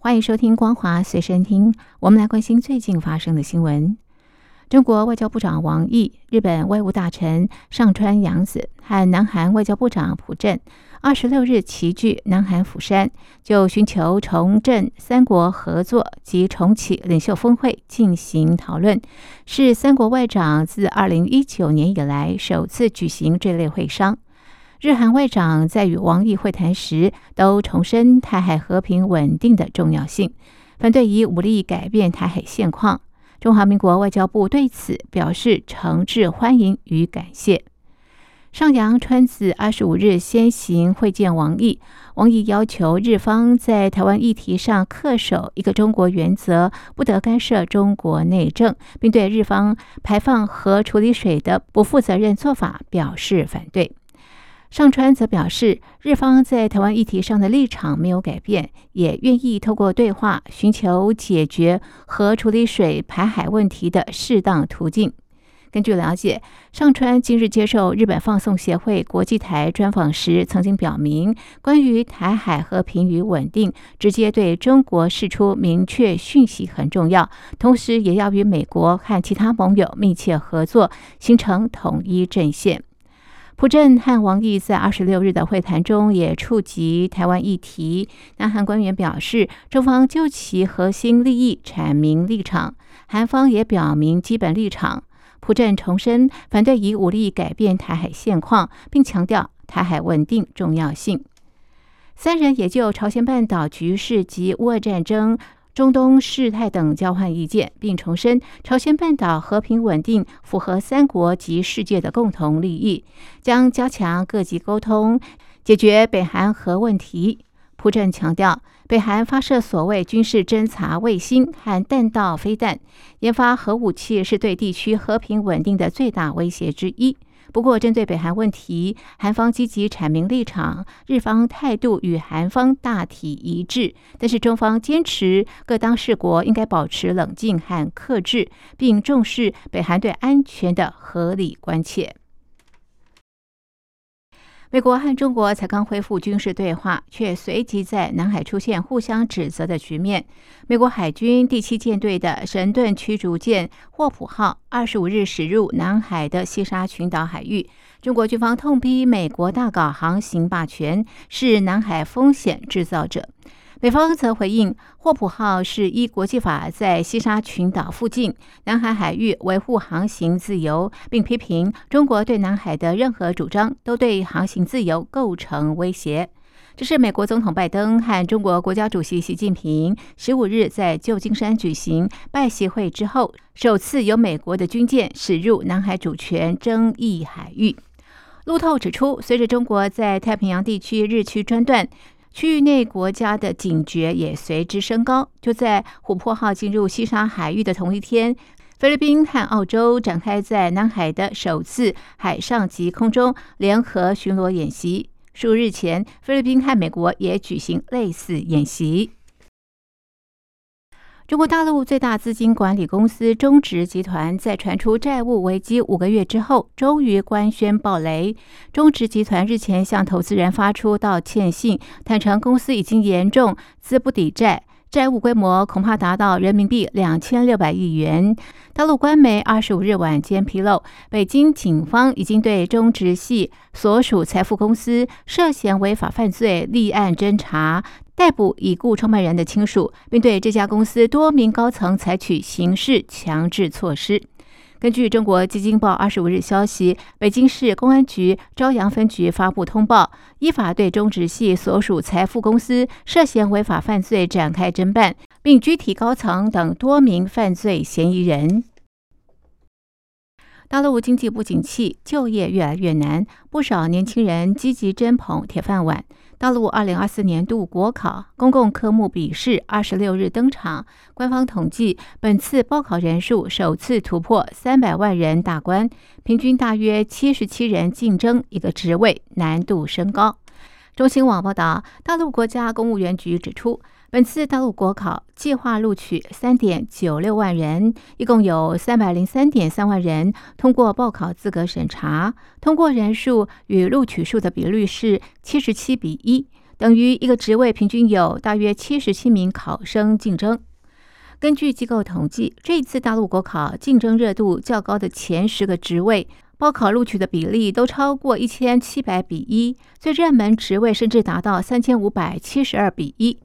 欢迎收听《光华随身听》。我们来关心最近发生的新闻。中国外交部长王毅、日本外务大臣上川洋子和南韩外交部长朴正二十六日齐聚南韩釜山，就寻求重振三国合作及重启领袖峰会进行讨论，是三国外长自二零一九年以来首次举行这类会商。日韩外长在与王毅会谈时，都重申台海和平稳定的重要性，反对以武力改变台海现况。中华民国外交部对此表示诚挚欢迎与感谢。上洋川子二十五日先行会见王毅，王毅要求日方在台湾议题上恪守一个中国原则，不得干涉中国内政，并对日方排放核处理水的不负责任做法表示反对。上川则表示，日方在台湾议题上的立场没有改变，也愿意透过对话寻求解决核处理水排海问题的适当途径。根据了解，上川今日接受日本放送协会国际台专访时，曾经表明，关于台海和平与稳定，直接对中国释出明确讯息很重要，同时也要与美国和其他盟友密切合作，形成统一阵线。朴正和王毅在二十六日的会谈中也触及台湾议题。南韩官员表示，中方就其核心利益阐明立场，韩方也表明基本立场。朴正重申反对以武力改变台海现况，并强调台海稳定重要性。三人也就朝鲜半岛局势及乌俄战争。中东事态等交换意见，并重申朝鲜半岛和平稳定符合三国及世界的共同利益，将加强各级沟通，解决北韩核问题。朴正强调，北韩发射所谓军事侦察卫星和弹道飞弹，研发核武器是对地区和平稳定的最大威胁之一。不过，针对北韩问题，韩方积极阐明立场，日方态度与韩方大体一致。但是，中方坚持各当事国应该保持冷静和克制，并重视北韩对安全的合理关切。美国和中国才刚恢复军事对话，却随即在南海出现互相指责的局面。美国海军第七舰队的神盾驱逐舰“霍普号”二十五日驶入南海的西沙群岛海域，中国军方痛批美国大搞航行霸权，是南海风险制造者。美方则回应，霍普号是依国际法在西沙群岛附近南海海域维护航行自由，并批评中国对南海的任何主张都对航行自由构成威胁。这是美国总统拜登和中国国家主席习近平十五日在旧金山举行拜习会之后，首次由美国的军舰驶入南海主权争议海域。路透指出，随着中国在太平洋地区日趋专断。区域内国家的警觉也随之升高。就在“琥珀号”进入西沙海域的同一天，菲律宾和澳洲展开在南海的首次海上及空中联合巡逻演习。数日前，菲律宾和美国也举行类似演习。中国大陆最大资金管理公司中植集团在传出债务危机五个月之后，终于官宣暴雷。中植集团日前向投资人发出道歉信，坦承公司已经严重资不抵债。债务规模恐怕达到人民币两千六百亿元。大陆官媒二十五日晚间披露，北京警方已经对中植系所属财富公司涉嫌违法犯罪立案侦查，逮捕已故创办人的亲属，并对这家公司多名高层采取刑事强制措施。根据中国基金报二十五日消息，北京市公安局朝阳分局发布通报，依法对中植系所属财富公司涉嫌违法犯罪展开侦办，并拘提高层等多名犯罪嫌疑人。大陆经济不景气，就业越来越难，不少年轻人积极争捧铁饭碗。大陆二零二四年度国考公共科目笔试二十六日登场，官方统计，本次报考人数首次突破三百万人大关，平均大约七十七人竞争一个职位，难度升高。中新网报道，大陆国家公务员局指出。本次大陆国考计划录取三点九六万人，一共有三百零三点三万人通过报考资格审查，通过人数与录取数的比率是七十七比一，等于一个职位平均有大约七十七名考生竞争。根据机构统计，这次大陆国考竞争热度较高的前十个职位，报考录取的比例都超过一千七百比一，最热门职位甚至达到三千五百七十二比一。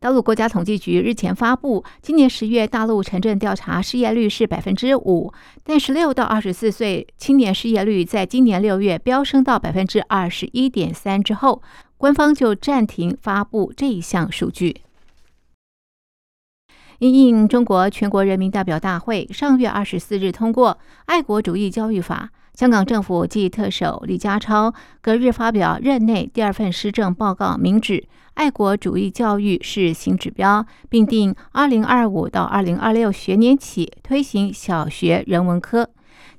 大陆国家统计局日前发布，今年十月大陆城镇调查失业率是百分之五，但十六到二十四岁青年失业率在今年六月飙升到百分之二十一点三之后，官方就暂停发布这一项数据。因应中国全国人民代表大会上月二十四日通过《爱国主义教育法》。香港政府暨特首李家超隔日发表任内第二份施政报告，明指爱国主义教育是新指标，并定二零二五到二零二六学年起推行小学人文科。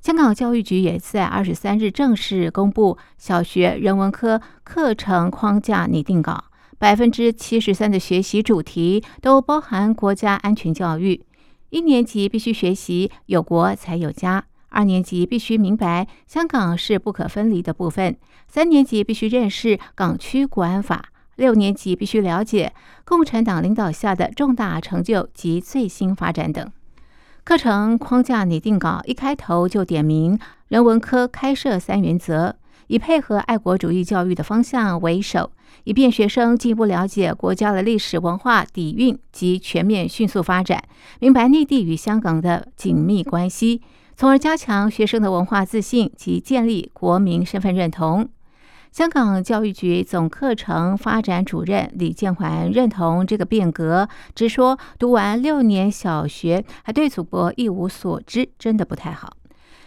香港教育局也在二十三日正式公布小学人文科课程框架拟定稿，百分之七十三的学习主题都包含国家安全教育。一年级必须学习“有国才有家”。二年级必须明白香港是不可分离的部分，三年级必须认识港区国安法，六年级必须了解共产党领导下的重大成就及最新发展等。课程框架拟定稿一开头就点明人文科开设三原则，以配合爱国主义教育的方向为首，以便学生进一步了解国家的历史文化底蕴及全面迅速发展，明白内地与香港的紧密关系。从而加强学生的文化自信及建立国民身份认同。香港教育局总课程发展主任李建环认同这个变革，直说读完六年小学还对祖国一无所知，真的不太好。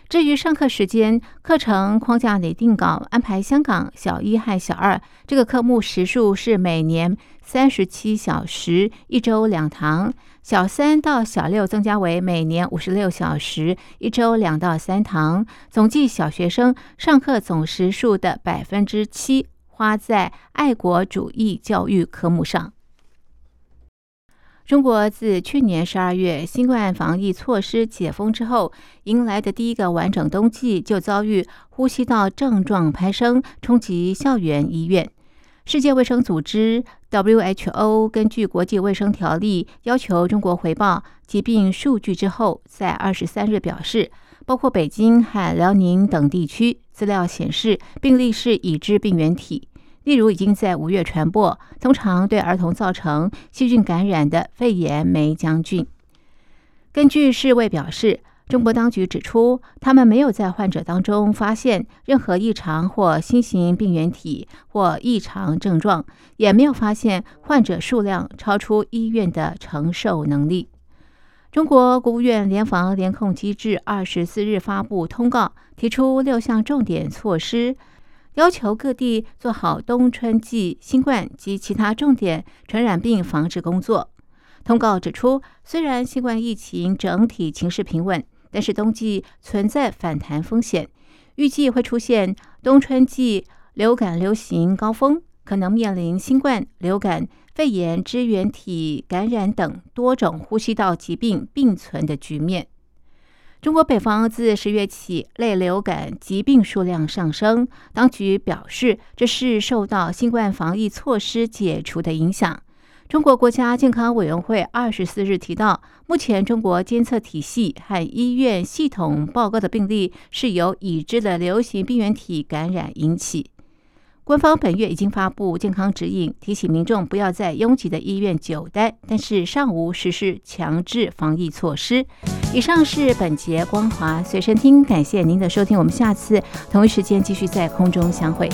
至于上课时间，课程框架拟定稿安排香港小一和小二这个科目时数是每年三十七小时，一周两堂。小三到小六增加为每年五十六小时，一周两到三堂，总计小学生上课总时数的百分之七花在爱国主义教育科目上。中国自去年十二月新冠防疫措施解封之后，迎来的第一个完整冬季就遭遇呼吸道症状攀升，冲击校园医院。世界卫生组织 （WHO） 根据国际卫生条例要求中国回报疾病数据之后，在二十三日表示，包括北京和辽宁等地区，资料显示病例是已知病原体，例如已经在五月传播，通常对儿童造成细菌感染的肺炎梅浆菌。根据世卫表示。中国当局指出，他们没有在患者当中发现任何异常或新型病原体或异常症状，也没有发现患者数量超出医院的承受能力。中国国务院联防联控机制二十四日发布通告，提出六项重点措施，要求各地做好冬春季新冠及其他重点传染病防治工作。通告指出，虽然新冠疫情整体情势平稳，但是冬季存在反弹风险，预计会出现冬春季流感流行高峰，可能面临新冠、流感、肺炎支原体感染等多种呼吸道疾病并存的局面。中国北方自十月起类流感疾病数量上升，当局表示这是受到新冠防疫措施解除的影响。中国国家健康委员会二十四日提到，目前中国监测体系和医院系统报告的病例是由已知的流行病原体感染引起。官方本月已经发布健康指引，提醒民众不要在拥挤的医院久待，但是尚无实施强制防疫措施。以上是本节光华随身听，感谢您的收听，我们下次同一时间继续在空中相会。